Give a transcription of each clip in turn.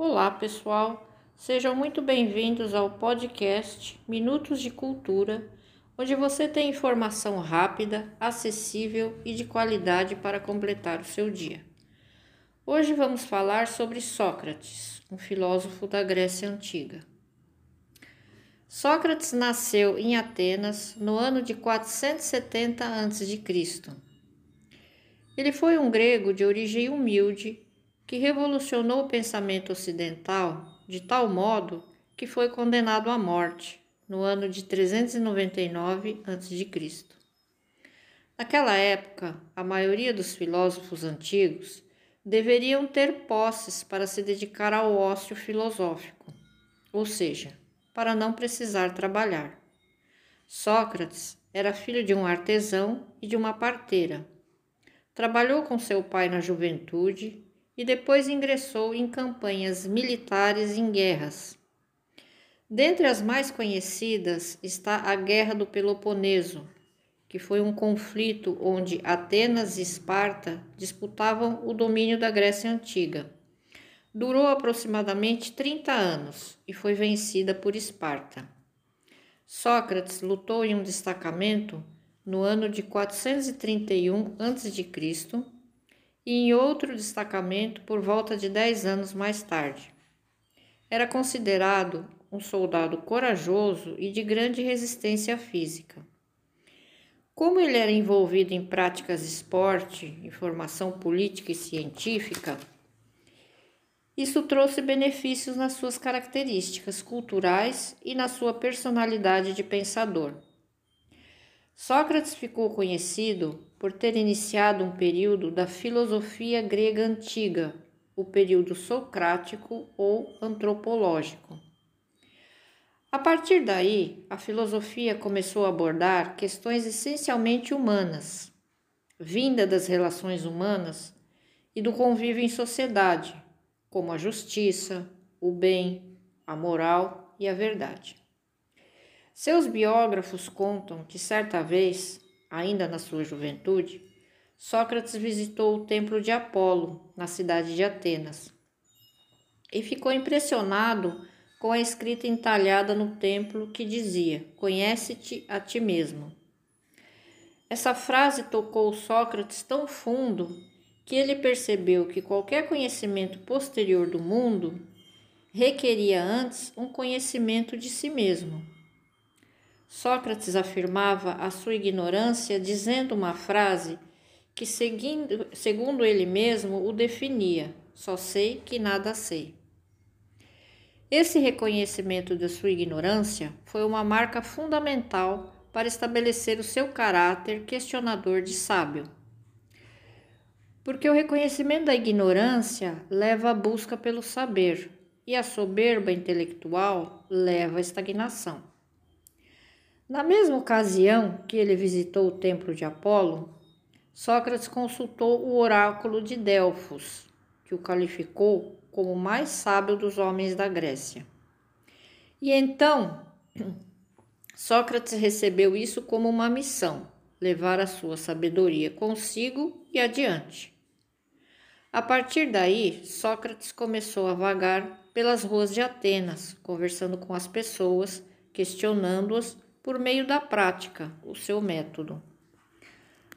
Olá, pessoal. Sejam muito bem-vindos ao podcast Minutos de Cultura, onde você tem informação rápida, acessível e de qualidade para completar o seu dia. Hoje vamos falar sobre Sócrates, um filósofo da Grécia Antiga. Sócrates nasceu em Atenas no ano de 470 a.C. Ele foi um grego de origem humilde que revolucionou o pensamento ocidental de tal modo que foi condenado à morte no ano de 399 a.C. Naquela época, a maioria dos filósofos antigos deveriam ter posses para se dedicar ao ócio filosófico, ou seja, para não precisar trabalhar. Sócrates era filho de um artesão e de uma parteira. Trabalhou com seu pai na juventude e depois ingressou em campanhas militares em guerras. Dentre as mais conhecidas está a Guerra do Peloponeso, que foi um conflito onde Atenas e Esparta disputavam o domínio da Grécia Antiga. Durou aproximadamente 30 anos e foi vencida por Esparta. Sócrates lutou em um destacamento no ano de 431 a.C e em outro destacamento por volta de dez anos mais tarde. Era considerado um soldado corajoso e de grande resistência física. Como ele era envolvido em práticas de esporte, informação política e científica, isso trouxe benefícios nas suas características culturais e na sua personalidade de pensador. Sócrates ficou conhecido por ter iniciado um período da filosofia grega antiga, o período socrático ou antropológico. A partir daí, a filosofia começou a abordar questões essencialmente humanas, vinda das relações humanas e do convívio em sociedade, como a justiça, o bem, a moral e a verdade. Seus biógrafos contam que certa vez, ainda na sua juventude, Sócrates visitou o templo de Apolo, na cidade de Atenas, e ficou impressionado com a escrita entalhada no templo que dizia: Conhece-te a ti mesmo. Essa frase tocou Sócrates tão fundo que ele percebeu que qualquer conhecimento posterior do mundo requeria antes um conhecimento de si mesmo. Sócrates afirmava a sua ignorância dizendo uma frase que, seguindo, segundo ele mesmo, o definia: só sei que nada sei. Esse reconhecimento da sua ignorância foi uma marca fundamental para estabelecer o seu caráter questionador de sábio. Porque o reconhecimento da ignorância leva à busca pelo saber, e a soberba intelectual leva à estagnação. Na mesma ocasião que ele visitou o templo de Apolo, Sócrates consultou o oráculo de Delfos, que o qualificou como o mais sábio dos homens da Grécia. E então, Sócrates recebeu isso como uma missão, levar a sua sabedoria consigo e adiante. A partir daí, Sócrates começou a vagar pelas ruas de Atenas, conversando com as pessoas, questionando-as por meio da prática, o seu método.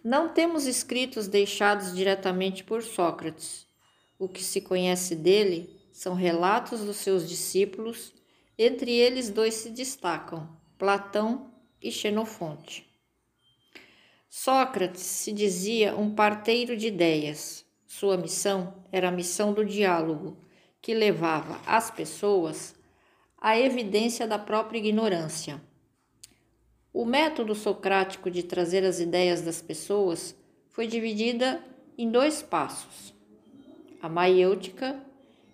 Não temos escritos deixados diretamente por Sócrates. O que se conhece dele são relatos dos seus discípulos, entre eles dois se destacam, Platão e Xenofonte. Sócrates se dizia um parteiro de ideias. Sua missão era a missão do diálogo, que levava as pessoas à evidência da própria ignorância. O método socrático de trazer as ideias das pessoas foi dividida em dois passos. A maiêutica,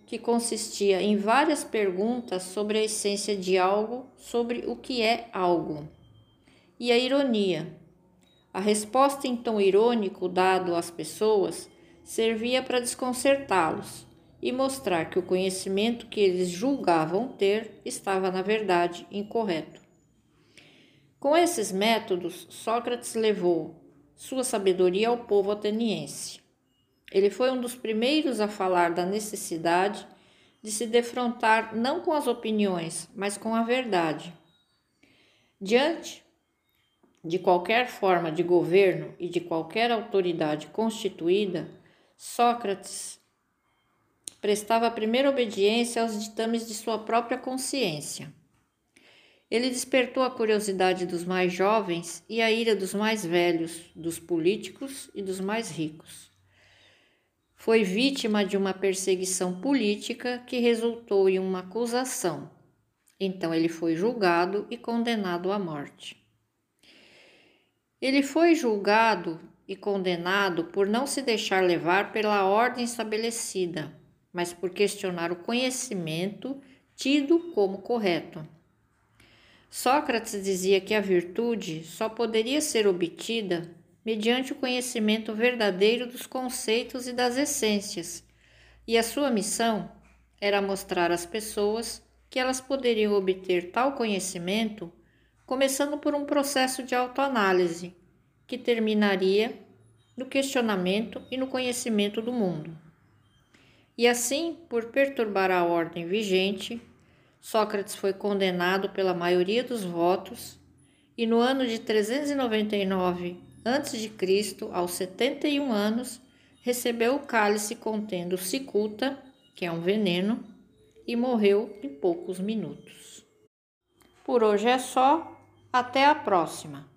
que consistia em várias perguntas sobre a essência de algo, sobre o que é algo, e a ironia. A resposta em tom irônico dado às pessoas servia para desconcertá-los e mostrar que o conhecimento que eles julgavam ter estava, na verdade, incorreto. Com esses métodos, Sócrates levou sua sabedoria ao povo ateniense. Ele foi um dos primeiros a falar da necessidade de se defrontar não com as opiniões, mas com a verdade. Diante de qualquer forma de governo e de qualquer autoridade constituída, Sócrates prestava primeira obediência aos ditames de sua própria consciência. Ele despertou a curiosidade dos mais jovens e a ira dos mais velhos, dos políticos e dos mais ricos. Foi vítima de uma perseguição política que resultou em uma acusação. Então ele foi julgado e condenado à morte. Ele foi julgado e condenado por não se deixar levar pela ordem estabelecida, mas por questionar o conhecimento tido como correto. Sócrates dizia que a virtude só poderia ser obtida mediante o conhecimento verdadeiro dos conceitos e das essências, e a sua missão era mostrar às pessoas que elas poderiam obter tal conhecimento começando por um processo de autoanálise que terminaria no questionamento e no conhecimento do mundo. E assim, por perturbar a ordem vigente, Sócrates foi condenado pela maioria dos votos e no ano de 399 a.C., aos 71 anos, recebeu o cálice contendo cicuta, que é um veneno, e morreu em poucos minutos. Por hoje é só, até a próxima!